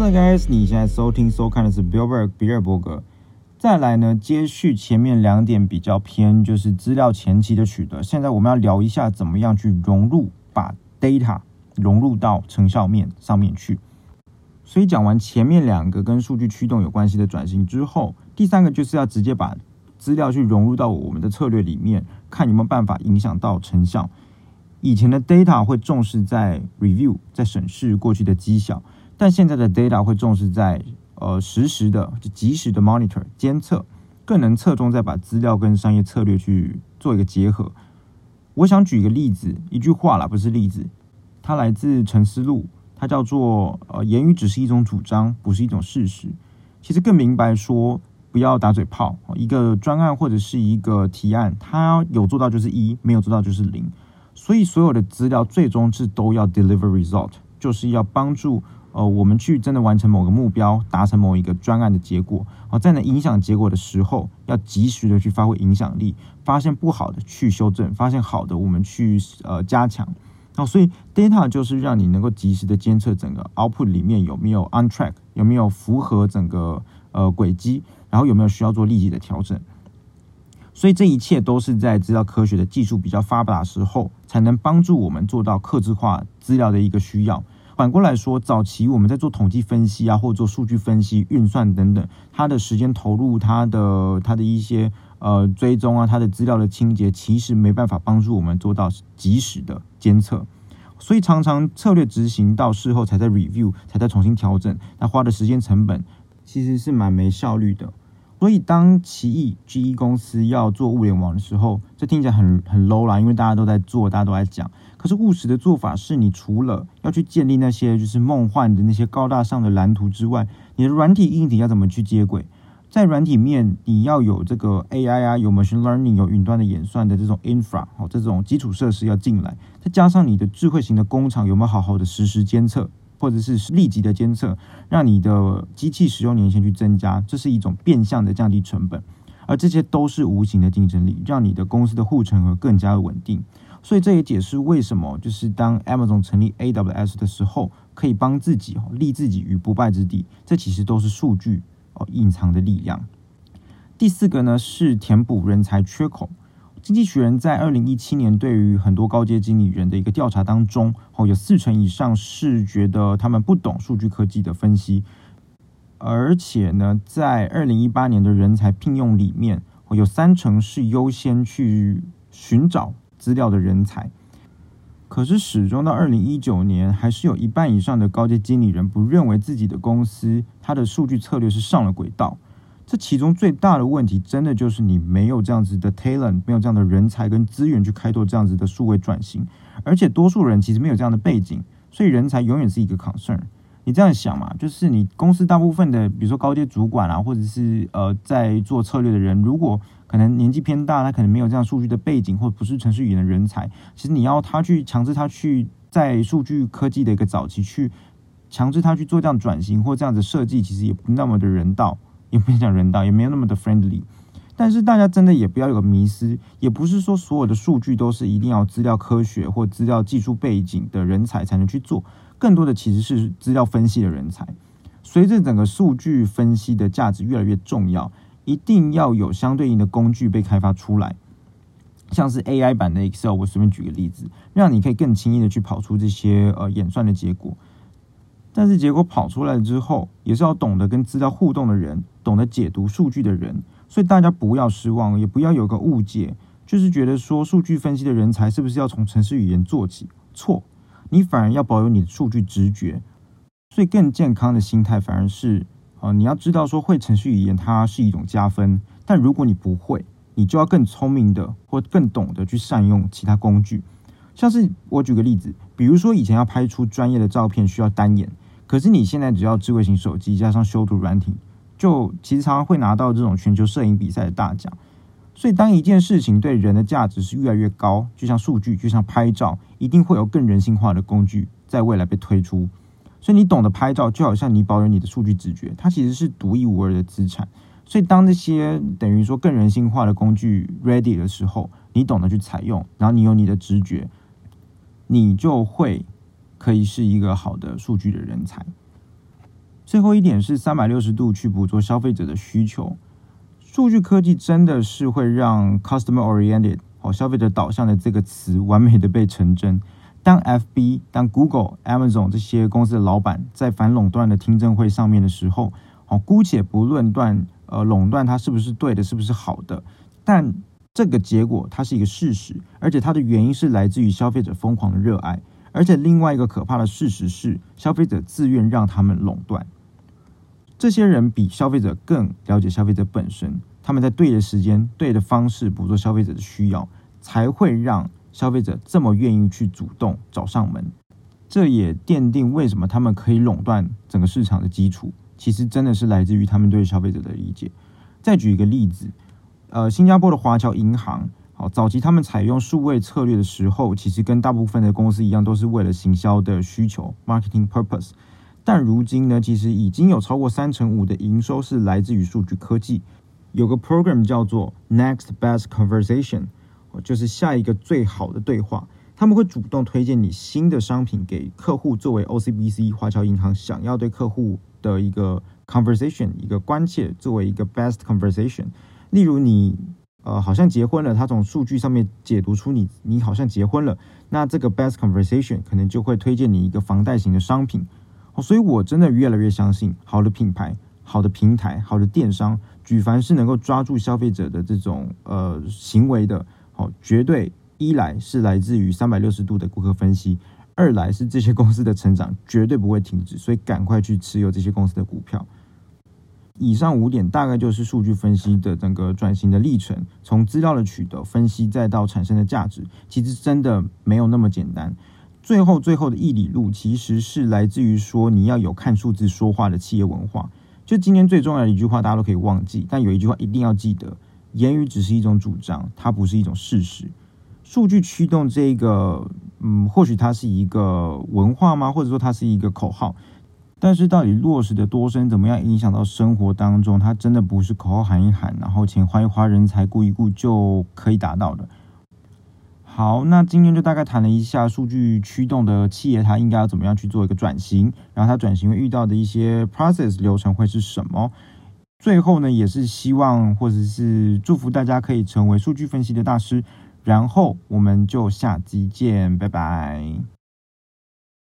What's up, guys？你现在收听、收看的是 Billboard 比尔伯格。再来呢，接续前面两点比较偏，就是资料前期的取得。现在我们要聊一下，怎么样去融入，把 data 融入到成效面上面去。所以讲完前面两个跟数据驱动有关系的转型之后，第三个就是要直接把资料去融入到我们的策略里面，看有没有办法影响到成效。以前的 data 会重视在 review，在审视过去的绩效，但现在的 data 会重视在呃实时的、就及时的 monitor 监测，更能侧重在把资料跟商业策略去做一个结合。我想举一个例子，一句话啦，不是例子，它来自沉思录，它叫做呃言语只是一种主张，不是一种事实。其实更明白说，不要打嘴炮，一个专案或者是一个提案，它有做到就是一，没有做到就是零。所以所有的资料最终是都要 deliver result，就是要帮助呃我们去真的完成某个目标，达成某一个专案的结果。啊，在能影响结果的时候，要及时的去发挥影响力，发现不好的去修正，发现好的我们去呃加强。那，所以 data 就是让你能够及时的监测整个 output 里面有没有 on track，有没有符合整个呃轨迹，然后有没有需要做立即的调整。所以这一切都是在资料科学的技术比较发达时候，才能帮助我们做到客制化资料的一个需要。反过来说，早期我们在做统计分析啊，或者做数据分析、运算等等，它的时间投入、它的它的一些呃追踪啊、它的资料的清洁，其实没办法帮助我们做到及时的监测。所以常常策略执行到事后才在 review，才在重新调整，那花的时间成本其实是蛮没效率的。所以，当奇异 GE 公司要做物联网的时候，这听起来很很 low 啦，因为大家都在做，大家都在讲。可是务实的做法是，你除了要去建立那些就是梦幻的那些高大上的蓝图之外，你的软体硬体要怎么去接轨？在软体面，你要有这个 AI 啊，有 machine learning，有云端的演算的这种 infra 哦，这种基础设施要进来，再加上你的智慧型的工厂有没有好好的实时监测？或者是立即的监测，让你的机器使用年限去增加，这是一种变相的降低成本，而这些都是无形的竞争力，让你的公司的护城河更加的稳定。所以这也解释为什么，就是当 Amazon 成立 AWS 的时候，可以帮自己立自己于不败之地。这其实都是数据哦隐藏的力量。第四个呢是填补人才缺口。经济学人在二零一七年对于很多高阶经理人的一个调查当中，哦，有四成以上是觉得他们不懂数据科技的分析，而且呢，在二零一八年的人才聘用里面，有三成是优先去寻找资料的人才。可是始终到二零一九年，还是有一半以上的高阶经理人不认为自己的公司它的数据策略是上了轨道。这其中最大的问题，真的就是你没有这样子的 talent，没有这样的人才跟资源去开拓这样子的数位转型，而且多数人其实没有这样的背景，所以人才永远是一个 concern。你这样想嘛，就是你公司大部分的，比如说高阶主管啊，或者是呃在做策略的人，如果可能年纪偏大，他可能没有这样数据的背景，或不是程序语言的人才，其实你要他去强制他去在数据科技的一个早期去强制他去做这样转型或这样子设计，其实也不那么的人道。也不讲人道，也没有那么的 friendly。但是大家真的也不要有个迷失，也不是说所有的数据都是一定要资料科学或资料技术背景的人才才能去做，更多的其实是资料分析的人才。随着整个数据分析的价值越来越重要，一定要有相对应的工具被开发出来，像是 AI 版的 Excel。我随便举个例子，让你可以更轻易的去跑出这些呃演算的结果。但是结果跑出来之后，也是要懂得跟资料互动的人，懂得解读数据的人。所以大家不要失望，也不要有个误解，就是觉得说数据分析的人才是不是要从程式语言做起？错，你反而要保有你的数据直觉。所以更健康的心态反而是，啊，你要知道说会程序语言它是一种加分，但如果你不会，你就要更聪明的或更懂得去善用其他工具。像是我举个例子，比如说以前要拍出专业的照片需要单眼，可是你现在只要智慧型手机加上修图软体，就其实常常会拿到这种全球摄影比赛的大奖。所以当一件事情对人的价值是越来越高，就像数据，就像拍照，一定会有更人性化的工具在未来被推出。所以你懂得拍照，就好像你保有你的数据直觉，它其实是独一无二的资产。所以当那些等于说更人性化的工具 ready 的时候，你懂得去采用，然后你有你的直觉。你就会可以是一个好的数据的人才。最后一点是三百六十度去捕捉消费者的需求。数据科技真的是会让 customer oriented 好消费者导向的这个词完美的被成真。当 FB、当 Google、Amazon 这些公司的老板在反垄断的听证会上面的时候，好，姑且不论断，呃，垄断它是不是对的，是不是好的，但这个结果它是一个事实，而且它的原因是来自于消费者疯狂的热爱，而且另外一个可怕的事实是，消费者自愿让他们垄断。这些人比消费者更了解消费者本身，他们在对的时间、对的方式捕捉消费者的需要，才会让。消费者这么愿意去主动找上门，这也奠定为什么他们可以垄断整个市场的基础。其实真的是来自于他们对消费者的理解。再举一个例子，呃，新加坡的华侨银行，好，早期他们采用数位策略的时候，其实跟大部分的公司一样，都是为了行销的需求 （marketing purpose）。但如今呢，其实已经有超过三成五的营收是来自于数据科技。有个 program 叫做 Next Best Conversation。就是下一个最好的对话，他们会主动推荐你新的商品给客户，作为 OCBC 华侨银行想要对客户的一个 conversation，一个关切，作为一个 best conversation。例如你呃好像结婚了，他从数据上面解读出你你好像结婚了，那这个 best conversation 可能就会推荐你一个房贷型的商品。所以我真的越来越相信，好的品牌、好的平台、好的电商，举凡是能够抓住消费者的这种呃行为的。好绝对一来是来自于三百六十度的顾客分析，二来是这些公司的成长绝对不会停止，所以赶快去持有这些公司的股票。以上五点大概就是数据分析的整个转型的历程，从资料的取得、分析，再到产生的价值，其实真的没有那么简单。最后最后的一里路其实是来自于说你要有看数字说话的企业文化。就今天最重要的一句话，大家都可以忘记，但有一句话一定要记得。言语只是一种主张，它不是一种事实。数据驱动这个，嗯，或许它是一个文化吗？或者说它是一个口号？但是到底落实的多深，怎么样影响到生活当中？它真的不是口号喊一喊，然后钱花一花，人才顾一顾就可以达到的。好，那今天就大概谈了一下数据驱动的企业，它应该要怎么样去做一个转型，然后它转型会遇到的一些 process 流程会是什么？最后呢，也是希望或者是祝福大家可以成为数据分析的大师，然后我们就下集见，拜拜。